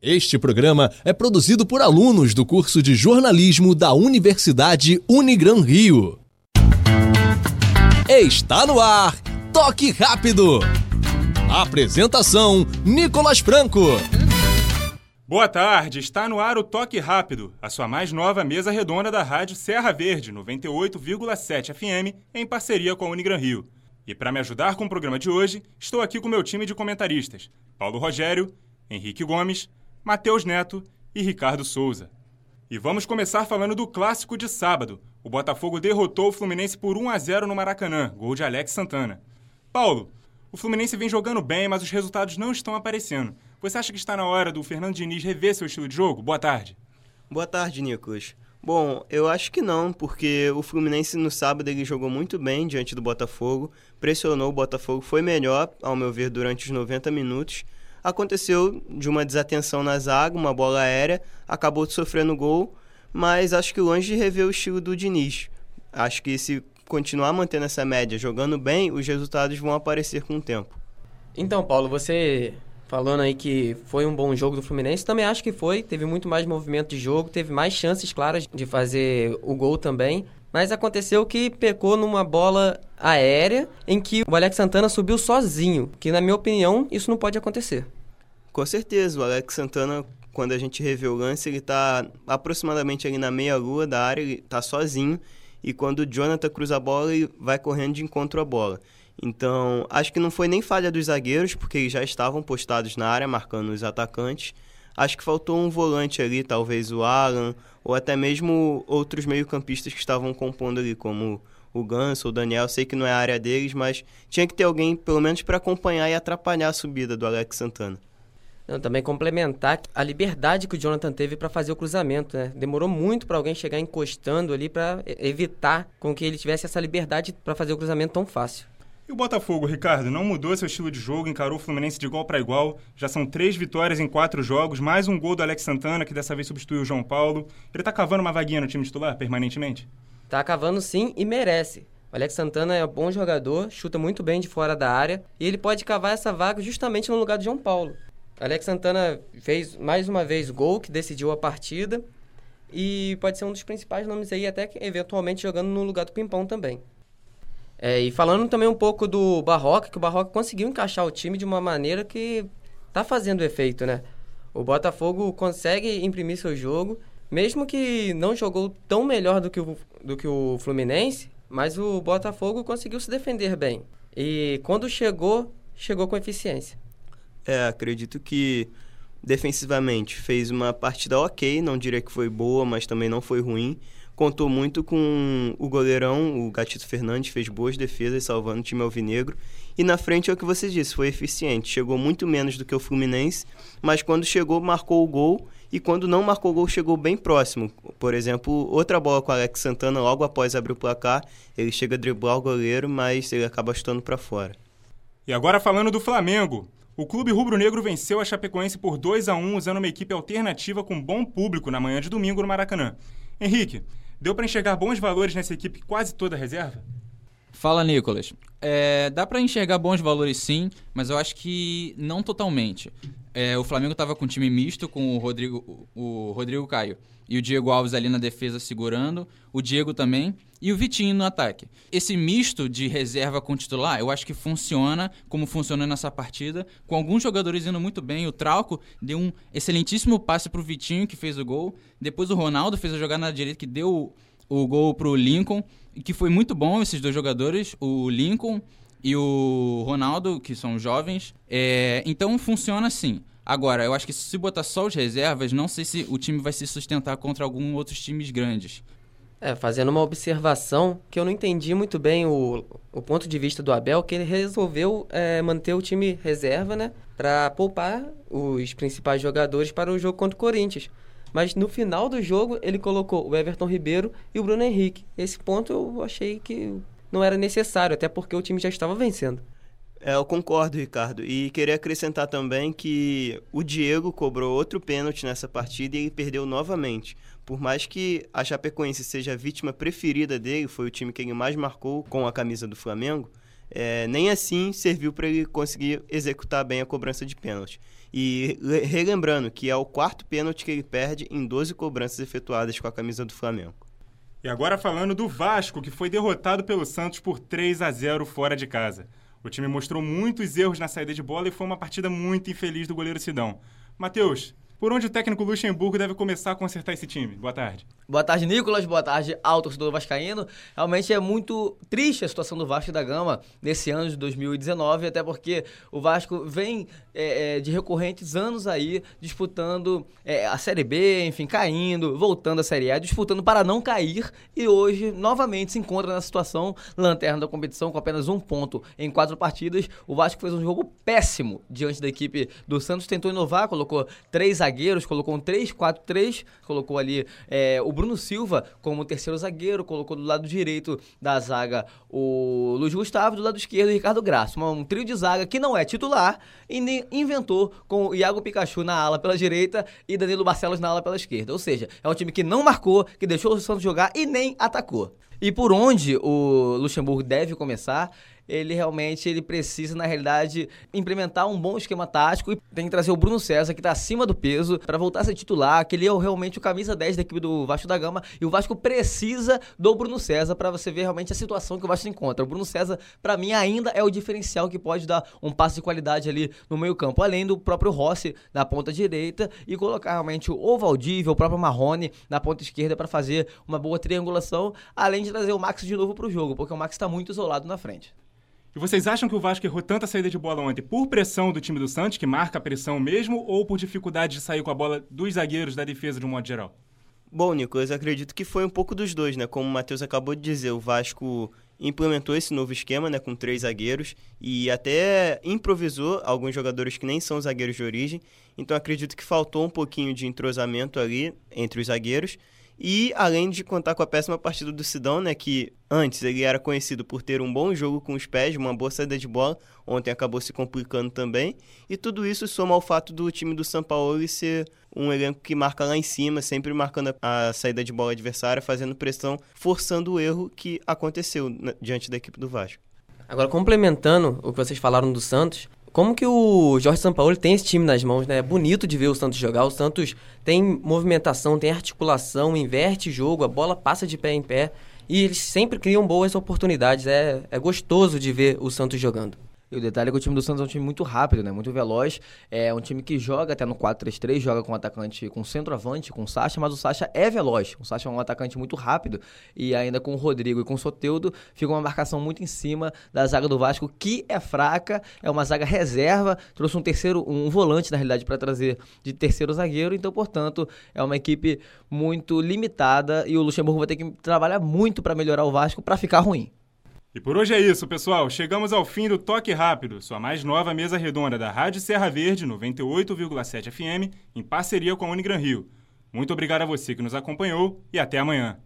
Este programa é produzido por alunos do curso de jornalismo da Universidade Unigran Rio. Está no ar, Toque Rápido. Apresentação: Nicolas Franco. Boa tarde, está no ar o Toque Rápido, a sua mais nova mesa redonda da rádio Serra Verde, 98,7 FM, em parceria com a Unigran Rio. E para me ajudar com o programa de hoje, estou aqui com meu time de comentaristas: Paulo Rogério, Henrique Gomes, Matheus Neto e Ricardo Souza. E vamos começar falando do clássico de sábado. O Botafogo derrotou o Fluminense por 1 a 0 no Maracanã, gol de Alex Santana. Paulo, o Fluminense vem jogando bem, mas os resultados não estão aparecendo. Você acha que está na hora do Fernando Diniz rever seu estilo de jogo? Boa tarde. Boa tarde, Nicolas. Bom, eu acho que não, porque o Fluminense no sábado ele jogou muito bem diante do Botafogo, pressionou o Botafogo, foi melhor, ao meu ver, durante os 90 minutos, aconteceu de uma desatenção na zaga, uma bola aérea, acabou sofrendo gol, mas acho que longe de rever o estilo do Diniz. Acho que se continuar mantendo essa média, jogando bem, os resultados vão aparecer com o tempo. Então, Paulo, você falando aí que foi um bom jogo do Fluminense, também acho que foi, teve muito mais movimento de jogo, teve mais chances claras de fazer o gol também. Mas aconteceu que pecou numa bola aérea em que o Alex Santana subiu sozinho, que na minha opinião isso não pode acontecer. Com certeza, o Alex Santana, quando a gente revê o lance, ele está aproximadamente ali na meia-lua da área, ele está sozinho, e quando o Jonathan cruza a bola, ele vai correndo de encontro à bola. Então, acho que não foi nem falha dos zagueiros, porque já estavam postados na área, marcando os atacantes. Acho que faltou um volante ali, talvez o Alan, ou até mesmo outros meio-campistas que estavam compondo ali, como o Ganso o Daniel. Sei que não é a área deles, mas tinha que ter alguém, pelo menos, para acompanhar e atrapalhar a subida do Alex Santana. Não, também complementar a liberdade que o Jonathan teve para fazer o cruzamento, né? Demorou muito para alguém chegar encostando ali para evitar com que ele tivesse essa liberdade para fazer o cruzamento tão fácil. E o Botafogo, Ricardo, não mudou seu estilo de jogo, encarou o Fluminense de igual para igual. Já são três vitórias em quatro jogos, mais um gol do Alex Santana, que dessa vez substituiu o João Paulo. Ele tá cavando uma vaguinha no time titular permanentemente? Tá cavando sim e merece. O Alex Santana é um bom jogador, chuta muito bem de fora da área e ele pode cavar essa vaga justamente no lugar do João Paulo. Alex Santana fez mais uma vez gol que decidiu a partida e pode ser um dos principais nomes aí, até que eventualmente jogando no lugar do Pimpão também. É, e falando também um pouco do Barroca, que o Barroca conseguiu encaixar o time de uma maneira que tá fazendo efeito, né? O Botafogo consegue imprimir seu jogo, mesmo que não jogou tão melhor do que o, do que o Fluminense, mas o Botafogo conseguiu se defender bem. E quando chegou, chegou com eficiência. É, acredito que defensivamente fez uma partida ok, não diria que foi boa, mas também não foi ruim. Contou muito com o goleirão, o Gatito Fernandes, fez boas defesas salvando o time alvinegro. E na frente é o que você disse, foi eficiente. Chegou muito menos do que o Fluminense, mas quando chegou, marcou o gol. E quando não marcou o gol, chegou bem próximo. Por exemplo, outra bola com o Alex Santana, logo após abrir o placar, ele chega a driblar o goleiro, mas ele acaba chutando para fora. E agora falando do Flamengo. O clube rubro-negro venceu a Chapecoense por 2 a 1 usando uma equipe alternativa com bom público na manhã de domingo no Maracanã. Henrique, deu para enxergar bons valores nessa equipe quase toda reserva? Fala, Nicolas. É, dá para enxergar bons valores sim, mas eu acho que não totalmente. É, o Flamengo estava com um time misto com o Rodrigo, o Rodrigo Caio e o Diego Alves ali na defesa segurando, o Diego também e o Vitinho no ataque. Esse misto de reserva com titular, eu acho que funciona como funcionou nessa partida, com alguns jogadores indo muito bem. O Trauco deu um excelentíssimo passe para o Vitinho, que fez o gol. Depois o Ronaldo fez a jogada na direita, que deu o, gol para o Lincoln, que foi muito bom esses dois jogadores, o Lincoln e o Ronaldo, que são jovens. É, então funciona assim. Agora, eu acho que se botar só os reservas, não sei se o time vai se sustentar contra alguns outros times grandes. É, fazendo uma observação que eu não entendi muito bem o, o ponto de vista do Abel, que ele resolveu é, manter o time reserva, né? Para poupar os principais jogadores para o jogo contra o Corinthians. Mas no final do jogo, ele colocou o Everton Ribeiro e o Bruno Henrique. Esse ponto eu achei que não era necessário, até porque o time já estava vencendo. É, eu concordo, Ricardo. E queria acrescentar também que o Diego cobrou outro pênalti nessa partida e perdeu novamente. Por mais que a Chapecoense seja a vítima preferida dele, foi o time que ele mais marcou com a camisa do Flamengo, é, nem assim serviu para ele conseguir executar bem a cobrança de pênalti. E relembrando que é o quarto pênalti que ele perde em 12 cobranças efetuadas com a camisa do Flamengo. E agora falando do Vasco, que foi derrotado pelo Santos por 3 a 0 fora de casa. O time mostrou muitos erros na saída de bola e foi uma partida muito infeliz do goleiro Sidão. Matheus, por onde o técnico Luxemburgo deve começar a consertar esse time? Boa tarde. Boa tarde, Nicolas. Boa tarde ao torcedor vascaíno. Realmente é muito triste a situação do Vasco da Gama nesse ano de 2019, até porque o Vasco vem é, é, de recorrentes anos aí disputando é, a Série B, enfim, caindo, voltando à Série A, disputando para não cair e hoje novamente se encontra na situação lanterna da competição com apenas um ponto em quatro partidas. O Vasco fez um jogo péssimo diante da equipe do Santos, tentou inovar, colocou três zagueiros, colocou um 3-4-3, colocou ali é, o Bruno Silva como terceiro zagueiro, colocou do lado direito da zaga o Luiz Gustavo, do lado esquerdo o Ricardo Graça. Um trio de zaga que não é titular e nem inventou com o Iago Pikachu na ala pela direita e Danilo Barcelos na ala pela esquerda. Ou seja, é um time que não marcou, que deixou o Santos jogar e nem atacou. E por onde o Luxemburgo deve começar ele realmente ele precisa, na realidade, implementar um bom esquema tático e tem que trazer o Bruno César, que está acima do peso, para voltar a ser titular, que ele é realmente o camisa 10 da equipe do Vasco da Gama. E o Vasco precisa do Bruno César para você ver realmente a situação que o Vasco encontra. O Bruno César, para mim, ainda é o diferencial que pode dar um passo de qualidade ali no meio-campo, além do próprio Rossi na ponta direita e colocar realmente o Valdívia, o próprio Marrone na ponta esquerda para fazer uma boa triangulação, além de trazer o Max de novo para o jogo, porque o Max está muito isolado na frente. E vocês acham que o Vasco errou tanta saída de bola ontem por pressão do time do Santos, que marca a pressão mesmo, ou por dificuldade de sair com a bola dos zagueiros da defesa de um modo geral? Bom, Nicolas, acredito que foi um pouco dos dois, né? Como o Matheus acabou de dizer, o Vasco implementou esse novo esquema, né, com três zagueiros e até improvisou alguns jogadores que nem são zagueiros de origem. Então acredito que faltou um pouquinho de entrosamento ali entre os zagueiros. E além de contar com a péssima partida do Sidão, né, que antes ele era conhecido por ter um bom jogo com os pés, uma boa saída de bola, ontem acabou se complicando também. E tudo isso soma ao fato do time do São Paulo ser um elenco que marca lá em cima, sempre marcando a saída de bola adversária, fazendo pressão, forçando o erro que aconteceu diante da equipe do Vasco. Agora, complementando o que vocês falaram do Santos, como que o Jorge Sampaoli tem esse time nas mãos, né? É bonito de ver o Santos jogar. O Santos tem movimentação, tem articulação, inverte jogo, a bola passa de pé em pé. E eles sempre criam boas oportunidades. É, é gostoso de ver o Santos jogando. E o detalhe é que o time do Santos é um time muito rápido, né? Muito veloz. É um time que joga até no 4-3-3, joga com atacante, com centroavante, com o Sacha, mas o Sacha é veloz. O Sacha é um atacante muito rápido. E ainda com o Rodrigo e com o Soteudo, fica uma marcação muito em cima da zaga do Vasco, que é fraca, é uma zaga reserva. Trouxe um terceiro, um volante, na realidade, para trazer de terceiro zagueiro. Então, portanto, é uma equipe muito limitada e o Luxemburgo vai ter que trabalhar muito para melhorar o Vasco para ficar ruim. E por hoje é isso, pessoal. Chegamos ao fim do Toque Rápido, sua mais nova mesa redonda da Rádio Serra Verde 98,7 FM, em parceria com a Unigran Rio. Muito obrigado a você que nos acompanhou e até amanhã.